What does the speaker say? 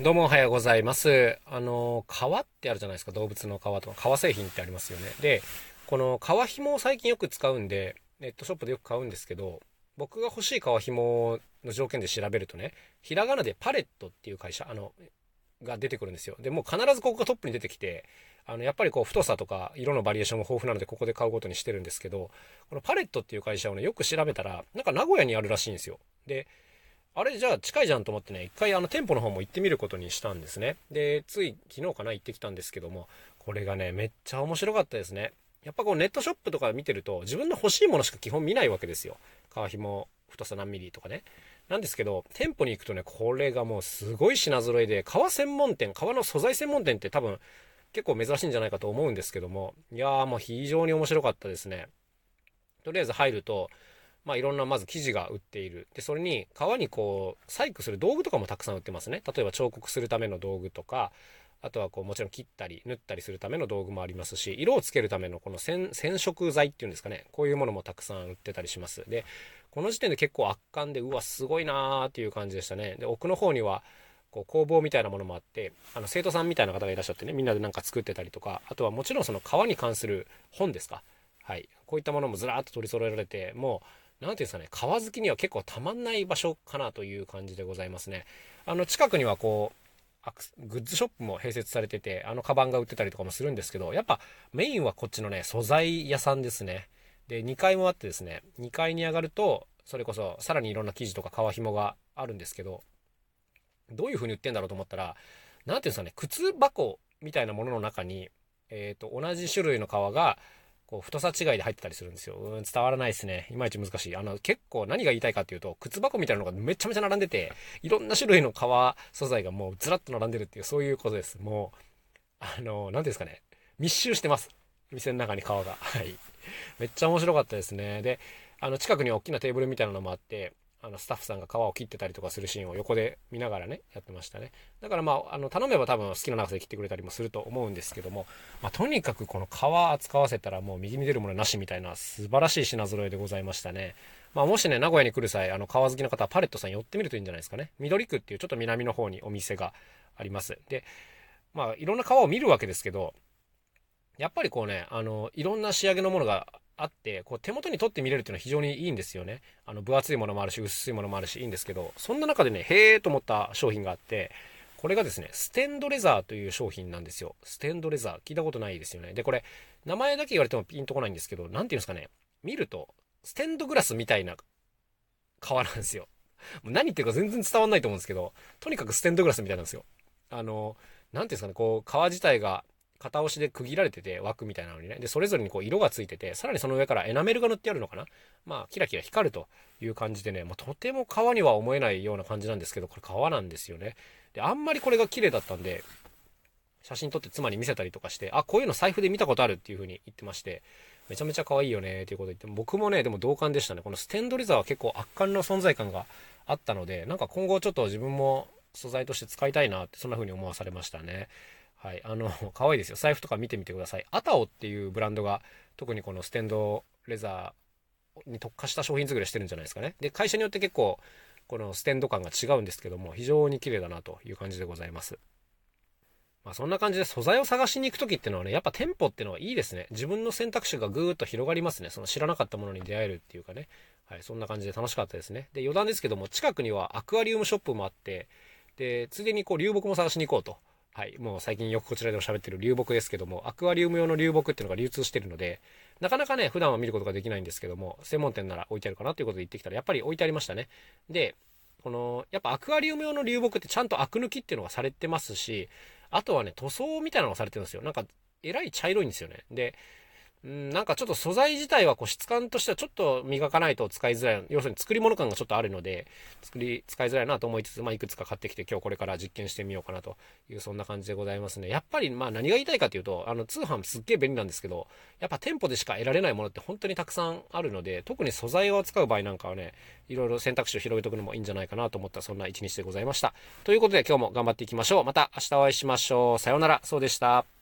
どうもおはようございます。あの、革ってあるじゃないですか。動物の革とか、革製品ってありますよね。で、この革紐を最近よく使うんで、ネットショップでよく買うんですけど、僕が欲しい革紐の条件で調べるとね、ひらがなでパレットっていう会社、あの、が出てくるんですよ。で、もう必ずここがトップに出てきて、あの、やっぱりこう太さとか色のバリエーションも豊富なのでここで買うことにしてるんですけど、このパレットっていう会社をね、よく調べたら、なんか名古屋にあるらしいんですよ。で、あれじゃあ近いじゃんと思ってね、一回あの店舗の方も行ってみることにしたんですね。で、つい昨日かな行ってきたんですけども、これがね、めっちゃ面白かったですね。やっぱこうネットショップとか見てると自分の欲しいものしか基本見ないわけですよ。皮紐、太さ何ミリとかね。なんですけど、店舗に行くとね、これがもうすごい品揃えで、革専門店、革の素材専門店って多分結構珍しいんじゃないかと思うんですけども、いやーもう非常に面白かったですね。とりあえず入ると、まあ、いろんなまず生地が売っている。で、それに革にこう、細工する道具とかもたくさん売ってますね。例えば彫刻するための道具とか、あとはこうもちろん切ったり縫ったりするための道具もありますし、色をつけるためのこの染色剤っていうんですかね。こういうものもたくさん売ってたりします。で、この時点で結構圧巻で、うわ、すごいなーっていう感じでしたね。で、奥の方には、こう工房みたいなものもあってあの生徒さんみたいな方がいらっしゃってねみんなでなんか作ってたりとかあとはもちろんその革に関する本ですかはいこういったものもずらっと取り揃えられてもう何ていうんですかね、川好きには結構たまんない場所かなという感じでございますね。あの、近くにはこう、グッズショップも併設されてて、あの、カバンが売ってたりとかもするんですけど、やっぱメインはこっちのね、素材屋さんですね。で、2階もあってですね、2階に上がると、それこそさらにいろんな生地とか革紐があるんですけど、どういう風に売ってんだろうと思ったら、何ていうんですかね、靴箱みたいなものの中に、えっ、ー、と、同じ種類の革が、こう、太さ違いで入ってたりするんですよ。うん、伝わらないですね。いまいち難しい。あの、結構何が言いたいかっていうと、靴箱みたいなのがめちゃめちゃ並んでて、いろんな種類の革素材がもうずらっと並んでるっていう、そういうことです。もう、あの、何ですかね。密集してます。店の中に革が。はい。めっちゃ面白かったですね。で、あの、近くに大きなテーブルみたいなのもあって、あのスタッフさんが皮を切ってたりとかするシーンを横で見ながらねやってましたね。だからまああの頼めば多分好きな長さで切ってくれたりもすると思うんですけども、まあ、とにかくこの皮扱わせたらもう右に出るものなしみたいな素晴らしい品揃えでございましたね。まあ、もしね名古屋に来る際あの皮好きの方はパレットさん寄ってみるといいんじゃないですかね。緑区っていうちょっと南の方にお店があります。でまあいろんな皮を見るわけですけどやっぱりこうねあのいろんな仕上げのものがあって、こう手元に取って見れるっていうのは非常にいいんですよね。あの分厚いものもあるし、薄いものもあるし、いいんですけど、そんな中でね、へーと思った商品があって、これがですね、ステンドレザーという商品なんですよ。ステンドレザー。聞いたことないですよね。で、これ、名前だけ言われてもピンとこないんですけど、何て言うんですかね。見ると、ステンドグラスみたいな革なんですよ。もう何言ってるか全然伝わんないと思うんですけど、とにかくステンドグラスみたいなんですよ。あの、何て言うんですかね、こう、革自体が片押しで区切られてて、枠みたいなのにね。で、それぞれにこう色がついてて、さらにその上からエナメルが塗ってあるのかな？まあ、キラキラ光るという感じでね、まあ、とても革には思えないような感じなんですけど、これ革なんですよね。で、あんまりこれが綺麗だったんで、写真撮って妻に見せたりとかして、あ、こういうの財布で見たことあるっていう風に言ってまして、めちゃめちゃ可愛いよねっていうこと言って、僕もね、でも同感でしたね。このステンドレザーは結構圧巻の存在感があったので、なんか今後ちょっと自分も素材として使いたいなって、そんな風に思わされましたね。はい。あの、可愛いですよ。財布とか見てみてください。アタオっていうブランドが、特にこのステンドレザーに特化した商品作りしてるんじゃないですかね。で、会社によって結構、このステンド感が違うんですけども、非常に綺麗だなという感じでございます。まあ、そんな感じで素材を探しに行く時ってのはね、やっぱ店舗ってのはいいですね。自分の選択肢がぐーっと広がりますね。その知らなかったものに出会えるっていうかね。はい、そんな感じで楽しかったですね。で、余談ですけども、近くにはアクアリウムショップもあって、で、ついでにこう流木も探しに行こうと。はい、もう最近よくこちらでも喋ってる流木ですけども、アクアリウム用の流木っていうのが流通してるので、なかなかね、普段は見ることができないんですけども、専門店なら置いてあるかなということで行ってきたら、やっぱり置いてありましたね。で、この、やっぱアクアリウム用の流木ってちゃんとアク抜きっていうのがされてますし、あとはね、塗装みたいなのがされてるんですよ。なんか、えらい茶色いんですよね。で、うん、なんかちょっと素材自体はこう質感としてはちょっと磨かないと使いづらい。要するに作り物感がちょっとあるので、作り、使いづらいなと思いつつ、まあいくつか買ってきて今日これから実験してみようかなというそんな感じでございますね。やっぱりまあ何が言いたいかというと、あの通販すっげえ便利なんですけど、やっぱ店舗でしか得られないものって本当にたくさんあるので、特に素材を扱う場合なんかはね、いろいろ選択肢を広げておくのもいいんじゃないかなと思ったそんな一日でございました。ということで今日も頑張っていきましょう。また明日お会いしましょう。さようなら。そうでした。